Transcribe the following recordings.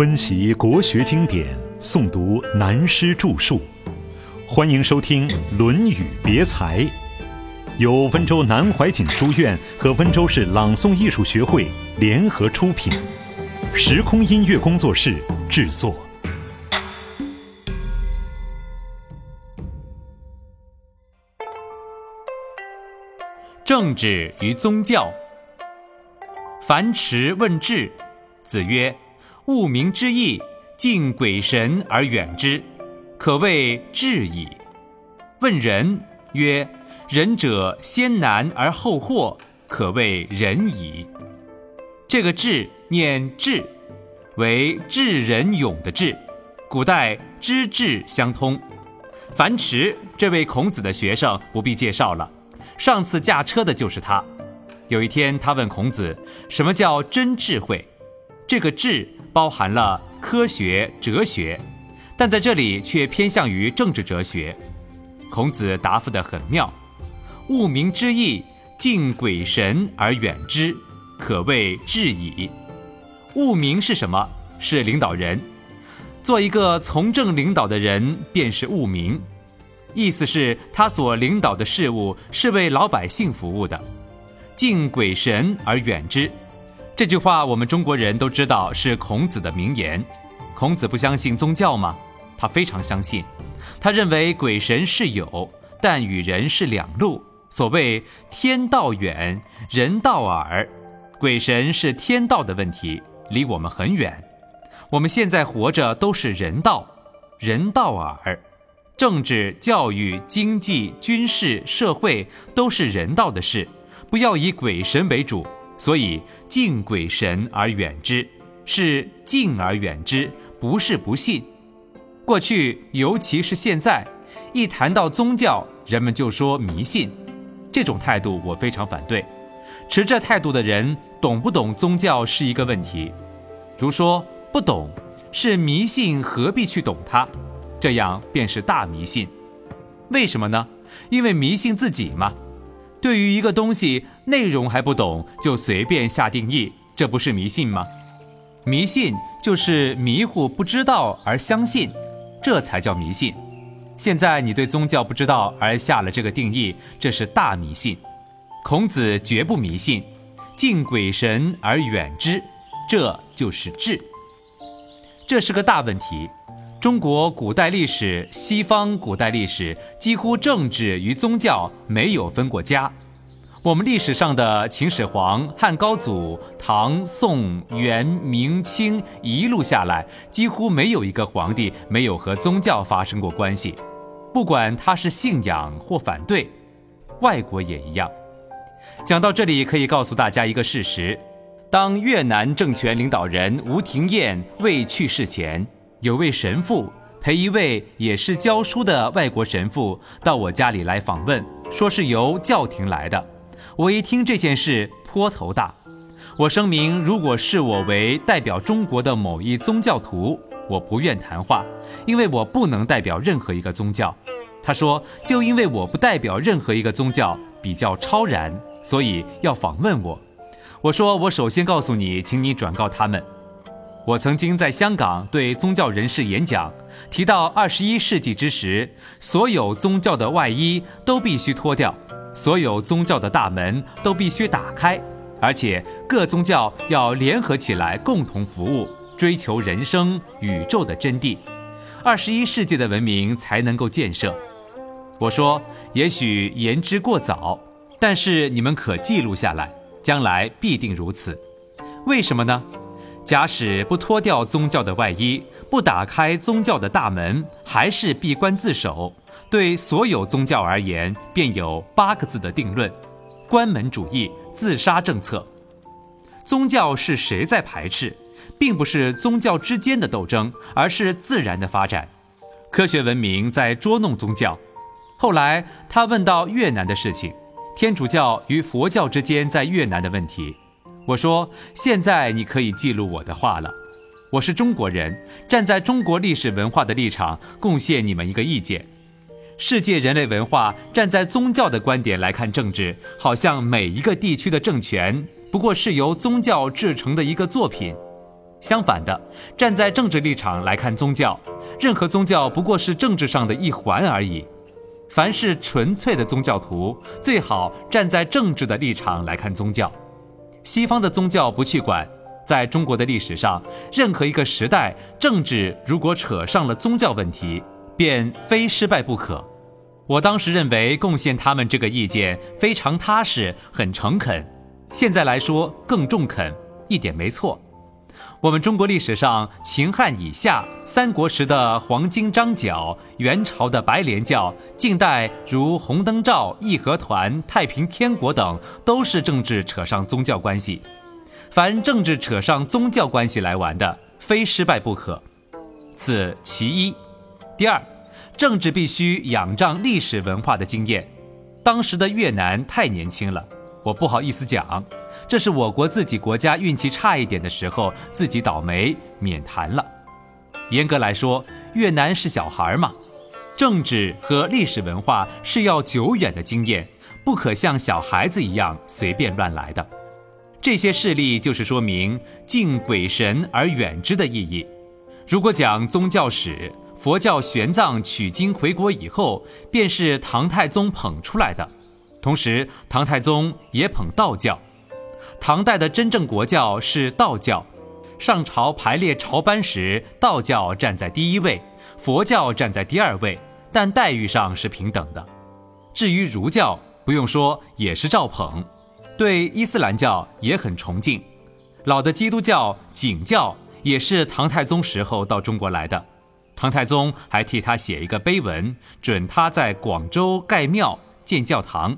温习国学经典，诵读南师著述，欢迎收听《论语别裁》，由温州南怀瑾书院和温州市朗诵艺术学会联合出品，时空音乐工作室制作。政治与宗教。樊迟问智，子曰。物民之义，敬鬼神而远之，可谓智矣。问仁曰：仁者先难而后获，可谓仁矣。这个智念智，为智仁勇的智，古代知智相通。樊迟这位孔子的学生不必介绍了，上次驾车的就是他。有一天，他问孔子：“什么叫真智慧？”这个智包含了科学、哲学，但在这里却偏向于政治哲学。孔子答复得很妙：“务民之义，敬鬼神而远之，可谓至矣。”务民是什么？是领导人。做一个从政领导的人，便是务民。意思是，他所领导的事物是为老百姓服务的。敬鬼神而远之。这句话我们中国人都知道是孔子的名言。孔子不相信宗教吗？他非常相信。他认为鬼神是有，但与人是两路。所谓天道远，人道耳。鬼神是天道的问题，离我们很远。我们现在活着都是人道，人道耳。政治、教育、经济、军事、社会都是人道的事，不要以鬼神为主。所以敬鬼神而远之，是敬而远之，不是不信。过去，尤其是现在，一谈到宗教，人们就说迷信。这种态度我非常反对。持这态度的人，懂不懂宗教是一个问题。如说不懂，是迷信，何必去懂它？这样便是大迷信。为什么呢？因为迷信自己嘛。对于一个东西内容还不懂就随便下定义，这不是迷信吗？迷信就是迷糊不知道而相信，这才叫迷信。现在你对宗教不知道而下了这个定义，这是大迷信。孔子绝不迷信，敬鬼神而远之，这就是智。这是个大问题。中国古代历史、西方古代历史，几乎政治与宗教没有分过家。我们历史上的秦始皇、汉高祖、唐、宋、元、明、清一路下来，几乎没有一个皇帝没有和宗教发生过关系，不管他是信仰或反对。外国也一样。讲到这里，可以告诉大家一个事实：当越南政权领导人吴廷艳未去世前。有位神父陪一位也是教书的外国神父到我家里来访问，说是由教廷来的。我一听这件事颇头大。我声明，如果视我为代表中国的某一宗教徒，我不愿谈话，因为我不能代表任何一个宗教。他说，就因为我不代表任何一个宗教，比较超然，所以要访问我。我说，我首先告诉你，请你转告他们。我曾经在香港对宗教人士演讲，提到二十一世纪之时，所有宗教的外衣都必须脱掉，所有宗教的大门都必须打开，而且各宗教要联合起来共同服务，追求人生宇宙的真谛，二十一世纪的文明才能够建设。我说，也许言之过早，但是你们可记录下来，将来必定如此。为什么呢？假使不脱掉宗教的外衣，不打开宗教的大门，还是闭关自守，对所有宗教而言，便有八个字的定论：关门主义、自杀政策。宗教是谁在排斥，并不是宗教之间的斗争，而是自然的发展。科学文明在捉弄宗教。后来他问到越南的事情，天主教与佛教之间在越南的问题。我说：“现在你可以记录我的话了。我是中国人，站在中国历史文化的立场，贡献你们一个意见。世界人类文化站在宗教的观点来看政治，好像每一个地区的政权不过是由宗教制成的一个作品。相反的，站在政治立场来看宗教，任何宗教不过是政治上的一环而已。凡是纯粹的宗教徒，最好站在政治的立场来看宗教。西方的宗教不去管，在中国的历史上，任何一个时代，政治如果扯上了宗教问题，便非失败不可。我当时认为贡献他们这个意见非常踏实，很诚恳。现在来说更中肯，一点没错。我们中国历史上，秦汉以下、三国时的黄巾张角、元朝的白莲教、近代如红灯照、义和团、太平天国等，都是政治扯上宗教关系。凡政治扯上宗教关系来玩的，非失败不可。此其一。第二，政治必须仰仗历史文化的经验。当时的越南太年轻了。我不好意思讲，这是我国自己国家运气差一点的时候，自己倒霉，免谈了。严格来说，越南是小孩嘛，政治和历史文化是要久远的经验，不可像小孩子一样随便乱来的。这些事例就是说明敬鬼神而远之的意义。如果讲宗教史，佛教玄奘取经回国以后，便是唐太宗捧出来的。同时，唐太宗也捧道教。唐代的真正国教是道教。上朝排列朝班时，道教站在第一位，佛教站在第二位，但待遇上是平等的。至于儒教，不用说，也是照捧。对伊斯兰教也很崇敬。老的基督教景教也是唐太宗时候到中国来的。唐太宗还替他写一个碑文，准他在广州盖庙建教堂。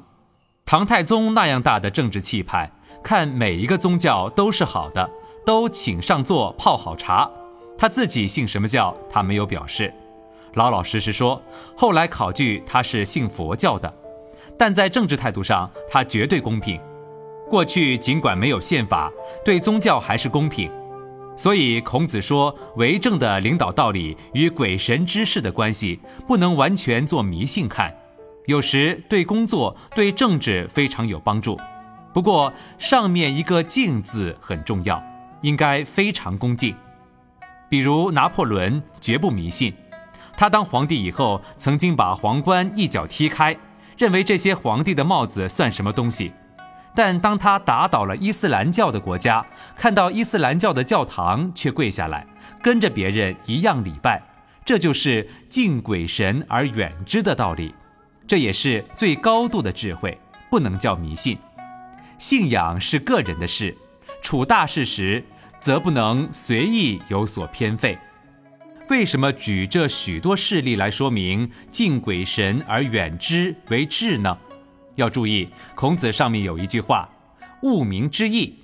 唐太宗那样大的政治气派，看每一个宗教都是好的，都请上座泡好茶。他自己信什么教，他没有表示，老老实实说。后来考据，他是信佛教的，但在政治态度上，他绝对公平。过去尽管没有宪法，对宗教还是公平。所以孔子说，为政的领导道理与鬼神之事的关系，不能完全做迷信看。有时对工作、对政治非常有帮助，不过上面一个“敬”字很重要，应该非常恭敬。比如拿破仑绝不迷信，他当皇帝以后，曾经把皇冠一脚踢开，认为这些皇帝的帽子算什么东西。但当他打倒了伊斯兰教的国家，看到伊斯兰教的教堂却跪下来，跟着别人一样礼拜，这就是敬鬼神而远之的道理。这也是最高度的智慧，不能叫迷信。信仰是个人的事，处大事时则不能随意有所偏废。为什么举这许多事例来说明敬鬼神而远之为智呢？要注意，孔子上面有一句话：“务民之义”，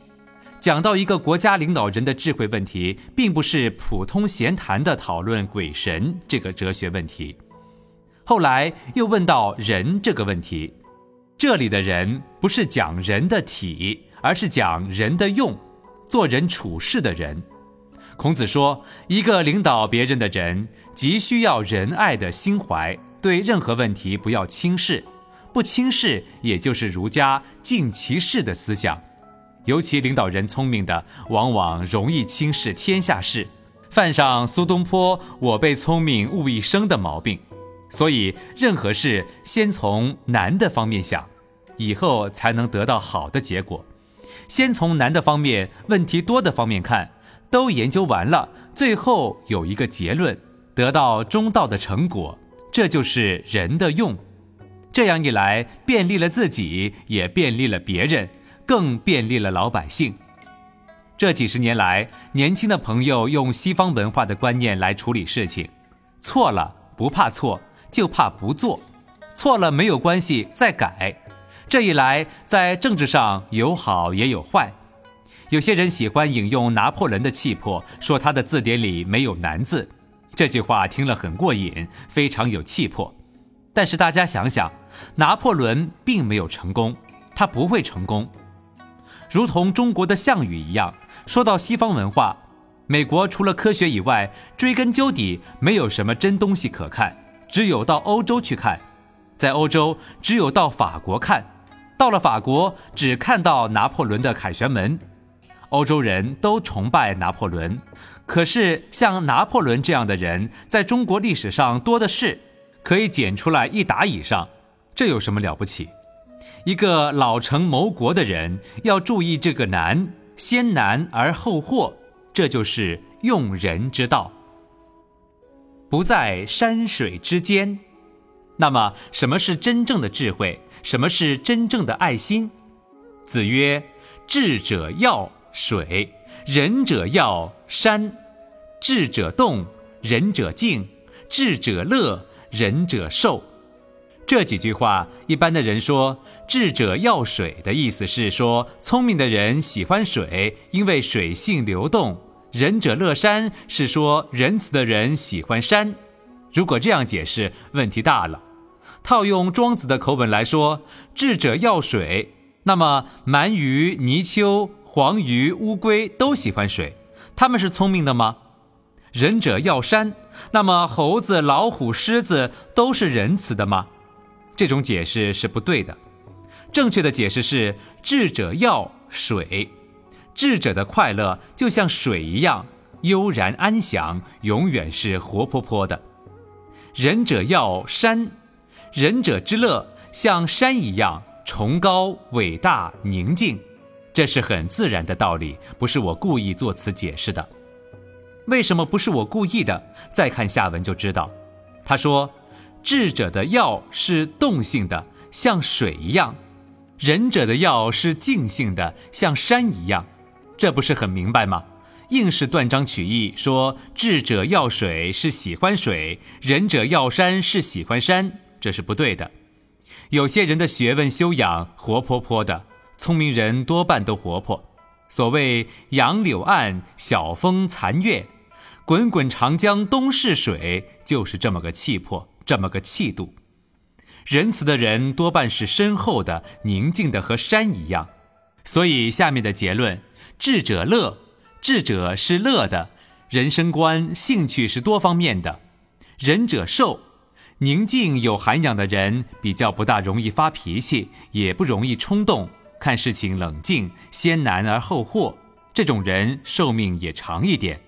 讲到一个国家领导人的智慧问题，并不是普通闲谈的讨论鬼神这个哲学问题。后来又问到人这个问题，这里的人不是讲人的体，而是讲人的用，做人处事的人。孔子说，一个领导别人的人，急需要仁爱的心怀，对任何问题不要轻视，不轻视也就是儒家尽其事的思想。尤其领导人聪明的，往往容易轻视天下事，犯上苏东坡“我辈聪明误一生”的毛病。所以，任何事先从难的方面想，以后才能得到好的结果。先从难的方面、问题多的方面看，都研究完了，最后有一个结论，得到中道的成果，这就是人的用。这样一来，便利了自己，也便利了别人，更便利了老百姓。这几十年来，年轻的朋友用西方文化的观念来处理事情，错了不怕错。就怕不做，错了没有关系，再改。这一来，在政治上有好也有坏。有些人喜欢引用拿破仑的气魄，说他的字典里没有难字。这句话听了很过瘾，非常有气魄。但是大家想想，拿破仑并没有成功，他不会成功。如同中国的项羽一样，说到西方文化，美国除了科学以外，追根究底没有什么真东西可看。只有到欧洲去看，在欧洲只有到法国看，到了法国只看到拿破仑的凯旋门。欧洲人都崇拜拿破仑，可是像拿破仑这样的人，在中国历史上多的是，可以捡出来一打以上，这有什么了不起？一个老成谋国的人要注意这个难，先难而后获，这就是用人之道。不在山水之间，那么什么是真正的智慧？什么是真正的爱心？子曰：“智者要水，仁者要山；智者动，仁者静；智者乐，仁者寿。”这几句话，一般的人说“智者要水”的意思是说，聪明的人喜欢水，因为水性流动；“仁者乐山”是说仁慈的人喜欢山。如果这样解释，问题大了。套用庄子的口吻来说，“智者要水”，那么鳗鱼、泥鳅、黄鱼、乌龟都喜欢水，他们是聪明的吗？仁者要山，那么猴子、老虎、狮子都是仁慈的吗？这种解释是不对的，正确的解释是：智者要水，智者的快乐就像水一样悠然安详，永远是活泼泼的；仁者要山，仁者之乐像山一样崇高、伟大、宁静，这是很自然的道理，不是我故意作此解释的。为什么不是我故意的？再看下文就知道。他说。智者的要是动性的，像水一样；仁者的要是静性的，像山一样。这不是很明白吗？硬是断章取义，说智者要水是喜欢水，仁者要山是喜欢山，这是不对的。有些人的学问修养活泼泼的，聪明人多半都活泼。所谓杨柳岸，晓风残月，滚滚长江东逝水，就是这么个气魄。这么个气度，仁慈的人多半是深厚的、宁静的，和山一样。所以下面的结论：智者乐，智者是乐的，人生观、兴趣是多方面的；仁者寿，宁静有涵养的人比较不大容易发脾气，也不容易冲动，看事情冷静，先难而后获，这种人寿命也长一点。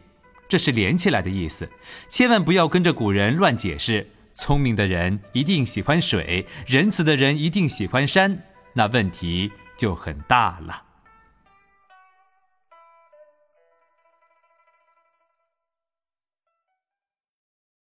这是连起来的意思，千万不要跟着古人乱解释。聪明的人一定喜欢水，仁慈的人一定喜欢山，那问题就很大了。